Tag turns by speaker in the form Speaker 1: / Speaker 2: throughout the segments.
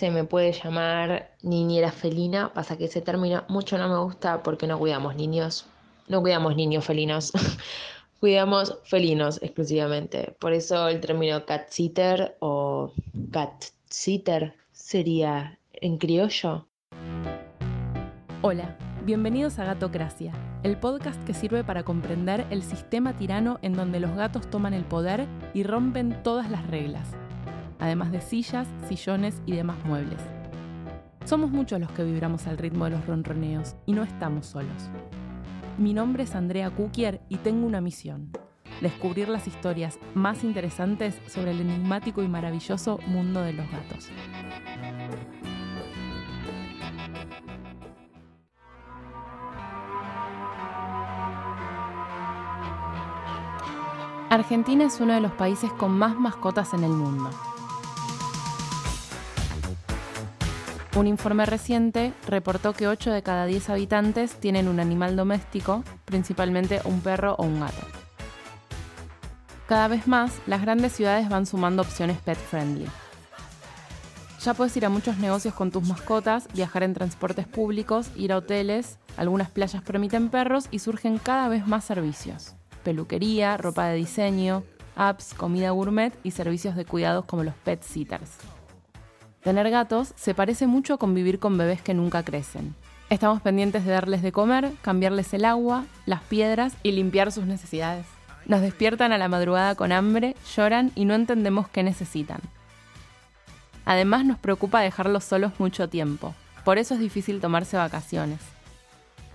Speaker 1: se me puede llamar niñera felina, pasa que ese término mucho no me gusta porque no cuidamos niños, no cuidamos niños felinos, cuidamos felinos exclusivamente. Por eso el término cat sitter o cat sitter sería en criollo.
Speaker 2: Hola, bienvenidos a Gatocracia, el podcast que sirve para comprender el sistema tirano en donde los gatos toman el poder y rompen todas las reglas, además de sillas, sillones y demás muebles. Somos muchos los que vibramos al ritmo de los ronroneos y no estamos solos. Mi nombre es Andrea Kukier y tengo una misión. Descubrir las historias más interesantes sobre el enigmático y maravilloso mundo de los gatos. Argentina es uno de los países con más mascotas en el mundo. Un informe reciente reportó que 8 de cada 10 habitantes tienen un animal doméstico, principalmente un perro o un gato. Cada vez más, las grandes ciudades van sumando opciones pet friendly. Ya puedes ir a muchos negocios con tus mascotas, viajar en transportes públicos, ir a hoteles, algunas playas permiten perros y surgen cada vez más servicios. Peluquería, ropa de diseño, apps, comida gourmet y servicios de cuidados como los pet sitters. Tener gatos se parece mucho a convivir con bebés que nunca crecen. Estamos pendientes de darles de comer, cambiarles el agua, las piedras y limpiar sus necesidades. Nos despiertan a la madrugada con hambre, lloran y no entendemos qué necesitan. Además nos preocupa dejarlos solos mucho tiempo, por eso es difícil tomarse vacaciones.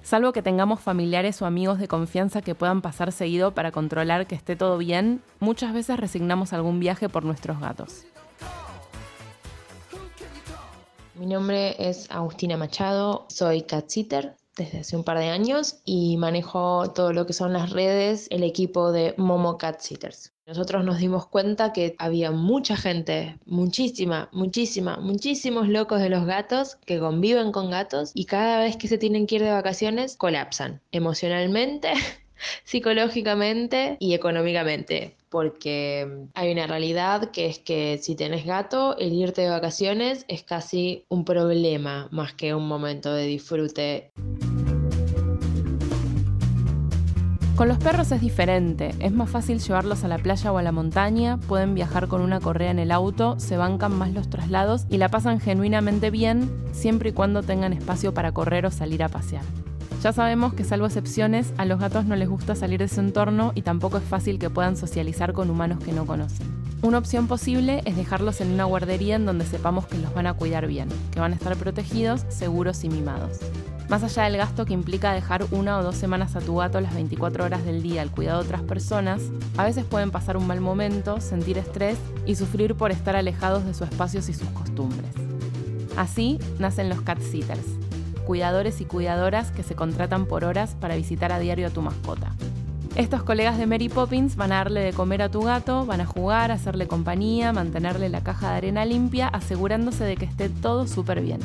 Speaker 2: Salvo que tengamos familiares o amigos de confianza que puedan pasar seguido para controlar que esté todo bien, muchas veces resignamos algún viaje por nuestros gatos.
Speaker 1: Mi nombre es Agustina Machado, soy cat sitter desde hace un par de años y manejo todo lo que son las redes, el equipo de Momo Cat Sitters. Nosotros nos dimos cuenta que había mucha gente, muchísima, muchísima, muchísimos locos de los gatos que conviven con gatos y cada vez que se tienen que ir de vacaciones colapsan emocionalmente, psicológicamente y económicamente porque hay una realidad que es que si tenés gato, el irte de vacaciones es casi un problema más que un momento de disfrute.
Speaker 2: Con los perros es diferente, es más fácil llevarlos a la playa o a la montaña, pueden viajar con una correa en el auto, se bancan más los traslados y la pasan genuinamente bien siempre y cuando tengan espacio para correr o salir a pasear. Ya sabemos que salvo excepciones, a los gatos no les gusta salir de su entorno y tampoco es fácil que puedan socializar con humanos que no conocen. Una opción posible es dejarlos en una guardería en donde sepamos que los van a cuidar bien, que van a estar protegidos, seguros y mimados. Más allá del gasto que implica dejar una o dos semanas a tu gato las 24 horas del día al cuidado de otras personas, a veces pueden pasar un mal momento, sentir estrés y sufrir por estar alejados de sus espacios y sus costumbres. Así nacen los cat sitters, cuidadores y cuidadoras que se contratan por horas para visitar a diario a tu mascota. Estos colegas de Mary Poppins van a darle de comer a tu gato, van a jugar, hacerle compañía, mantenerle la caja de arena limpia, asegurándose de que esté todo súper bien.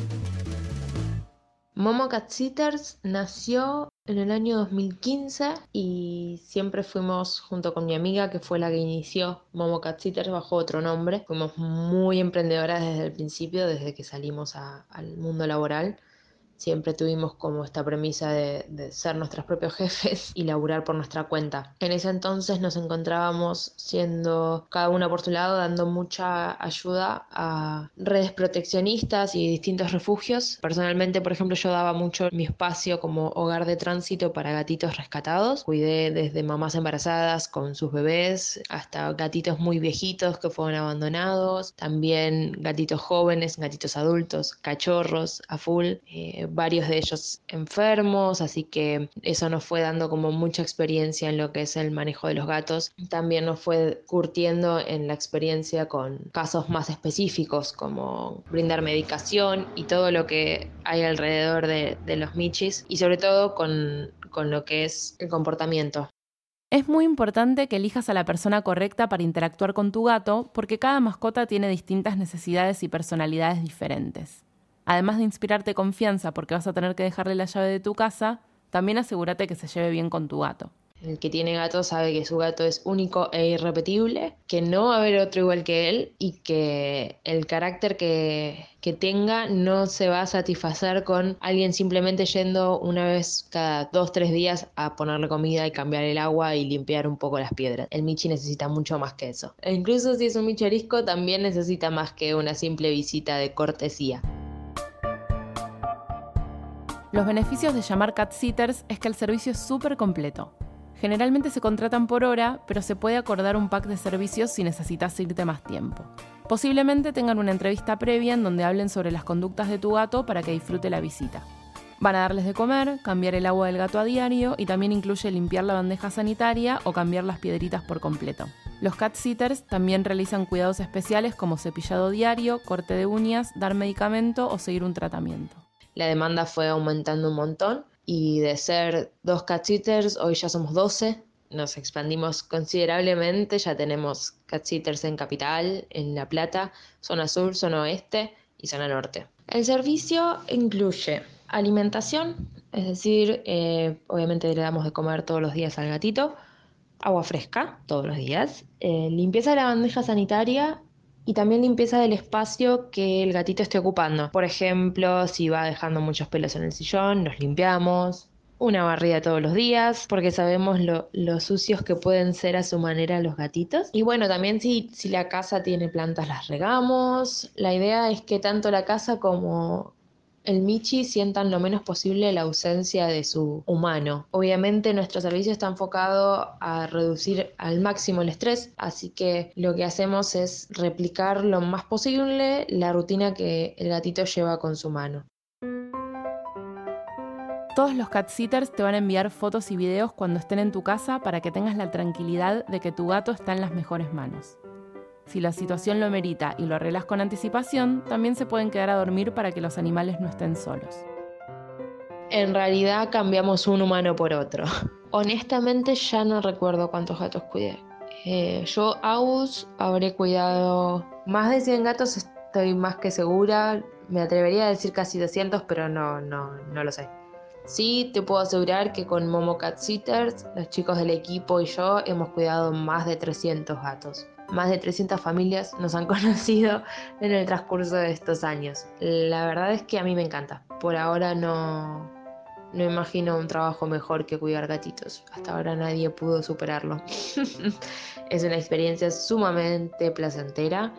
Speaker 1: Momo Cat Sitters nació en el año 2015 y siempre fuimos junto con mi amiga que fue la que inició Momo Cat Sitters bajo otro nombre. Fuimos muy emprendedoras desde el principio, desde que salimos al mundo laboral siempre tuvimos como esta premisa de, ser nuestros propios jefes y laburar por nuestra cuenta. En ese entonces nos encontrábamos siendo cada una por su lado, dando mucha ayuda a redes proteccionistas y distintos refugios. Personalmente, por ejemplo, yo daba mucho mi espacio como hogar de tránsito para gatitos rescatados. Cuidé desde mamás embarazadas con sus bebés hasta gatitos muy viejitos que fueron abandonados, también gatitos jóvenes, gatitos adultos, cachorros a full. Eh, varios de ellos enfermos, así que eso nos fue dando como mucha experiencia en lo que es el manejo de los gatos. También nos fue curtiendo en la experiencia con casos más específicos como brindar medicación y todo lo que hay alrededor de, los michis y sobre todo con, con lo que es el comportamiento.
Speaker 2: Es muy importante que elijas a la persona correcta para interactuar con tu gato porque cada mascota tiene distintas necesidades y personalidades diferentes. Además de inspirarte confianza porque vas a tener que dejarle la llave de tu casa, también asegúrate que se lleve bien con tu gato.
Speaker 1: El que tiene gato sabe que su gato es único e irrepetible, que no va a haber otro igual que él y que el carácter que, que tenga no se va a satisfacer con alguien simplemente yendo una vez cada dos, tres días a ponerle comida y cambiar el agua y limpiar un poco las piedras. El Michi necesita mucho más que eso. E incluso si es un Michi arisco, también necesita más que una simple visita de cortesía.
Speaker 2: Los beneficios de llamar cat sitters es que el servicio es súper completo. Generalmente se contratan por hora, pero se puede acordar un pack de servicios si necesitas irte más tiempo. Posiblemente tengan una entrevista previa en donde hablen sobre las conductas de tu gato para que disfrute la visita. Van a darles de comer, cambiar el agua del gato a diario y también incluye limpiar la bandeja sanitaria o cambiar las piedritas por completo. Los cat sitters también realizan cuidados especiales como cepillado diario, corte de uñas, dar medicamento o seguir un tratamiento.
Speaker 1: La demanda fue aumentando un montón y de ser dos cat sitters, hoy ya somos 12. Nos expandimos considerablemente, ya tenemos cat sitters en Capital, en La Plata, zona sur, zona oeste y zona norte. El servicio incluye alimentación, es decir, eh, obviamente le damos de comer todos los días al gatito, agua fresca todos los días, eh, limpieza de la bandeja sanitaria y también limpieza del espacio que el gatito esté ocupando. Por ejemplo, si va dejando muchos pelos en el sillón, los limpiamos. Una barrida todos los días, porque sabemos lo, sucios que pueden ser a su manera los gatitos. Y bueno, también si, si la casa tiene plantas, las regamos. La idea es que tanto la casa como, el Michi sientan lo menos posible la ausencia de su humano. Obviamente nuestro servicio está enfocado a reducir al máximo el estrés, así que lo que hacemos es replicar lo más posible la rutina que el gatito lleva con su mano.
Speaker 2: Todos los cat sitters te van a enviar fotos y videos cuando estén en tu casa para que tengas la tranquilidad de que tu gato está en las mejores manos. Si la situación lo merita y lo arreglas con anticipación, también se pueden quedar a dormir para que los animales no estén solos.
Speaker 1: En realidad cambiamos un humano por otro. Honestamente ya no recuerdo cuántos gatos cuidé. Eh, yo, Aus, habré cuidado más de 100 gatos, estoy más que segura. Me atrevería a decir casi 200, pero no, no, no lo sé. Sí, te puedo asegurar que con Momo Cat Sitters, los chicos del equipo y yo hemos cuidado más de 300 gatos. Más de 300 familias nos han conocido en el transcurso de estos años. La verdad es que a mí me encanta. Por ahora no, no imagino un trabajo mejor que cuidar gatitos. Hasta ahora nadie pudo superarlo. es una experiencia sumamente placentera.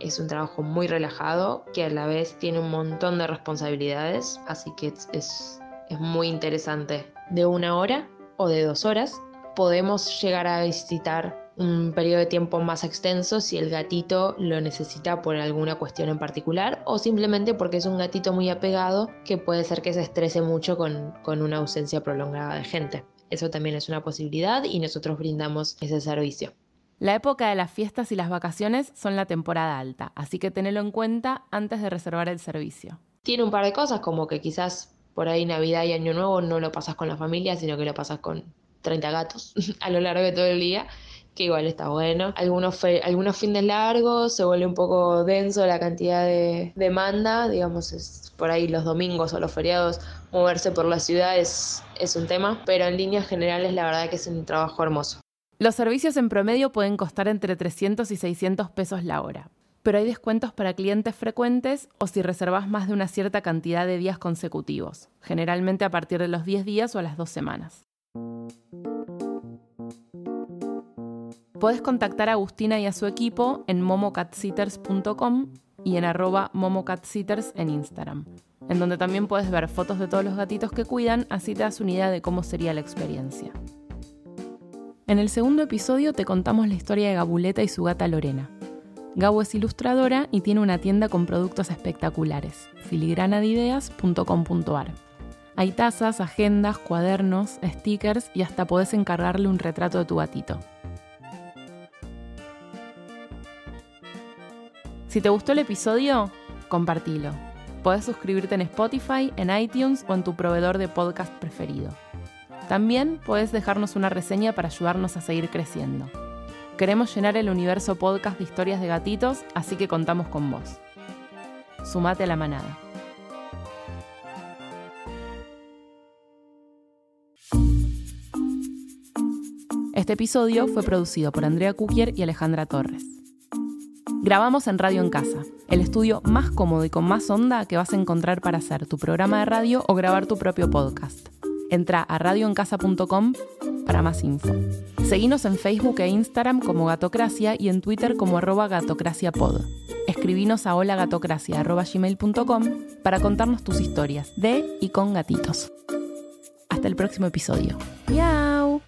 Speaker 1: Es un trabajo muy relajado que a la vez tiene un montón de responsabilidades. Así que es, es, es muy interesante. De una hora o de dos horas podemos llegar a visitar un periodo de tiempo más extenso si el gatito lo necesita por alguna cuestión en particular o simplemente porque es un gatito muy apegado que puede ser que se estrese mucho con, con una ausencia prolongada de gente. Eso también es una posibilidad y nosotros brindamos ese servicio.
Speaker 2: La época de las fiestas y las vacaciones son la temporada alta, así que tenelo en cuenta antes de reservar el servicio.
Speaker 1: Tiene un par de cosas como que quizás por ahí Navidad y Año Nuevo no lo pasas con la familia, sino que lo pasas con 30 gatos a lo largo de todo el día que igual está bueno. Algunos, algunos fines largos, se vuelve un poco denso la cantidad de demanda, digamos, es por ahí los domingos o los feriados, moverse por la ciudad es, es un tema, pero en líneas generales la verdad que es un trabajo hermoso.
Speaker 2: Los servicios en promedio pueden costar entre 300 y 600 pesos la hora, pero hay descuentos para clientes frecuentes o si reservas más de una cierta cantidad de días consecutivos, generalmente a partir de los 10 días o a las 2 semanas. Podés contactar a Agustina y a su equipo en momocatsitters.com y en arroba momocatsitters en Instagram, en donde también puedes ver fotos de todos los gatitos que cuidan, así te das una idea de cómo sería la experiencia. En el segundo episodio te contamos la historia de Gabuleta y su gata Lorena. Gabu es ilustradora y tiene una tienda con productos espectaculares, filigranaDeideas.com.ar. Hay tazas, agendas, cuadernos, stickers y hasta podés encargarle un retrato de tu gatito. Si te gustó el episodio, compartilo. Podés suscribirte en Spotify, en iTunes o en tu proveedor de podcast preferido. También podés dejarnos una reseña para ayudarnos a seguir creciendo. Queremos llenar el universo podcast de historias de gatitos, así que contamos con vos. Sumate a la manada. Este episodio fue producido por Andrea Cuquier y Alejandra Torres. Grabamos en Radio en Casa, el estudio más cómodo y con más onda que vas a encontrar para hacer tu programa de radio o grabar tu propio podcast. Entra a radioencasa.com para más info. Seguinos en Facebook e Instagram como Gatocracia y en Twitter como arroba gatocraciapod. Escribinos a holagatocracia.gmail.com para contarnos tus historias de y con gatitos. Hasta el próximo episodio. ¡Miau!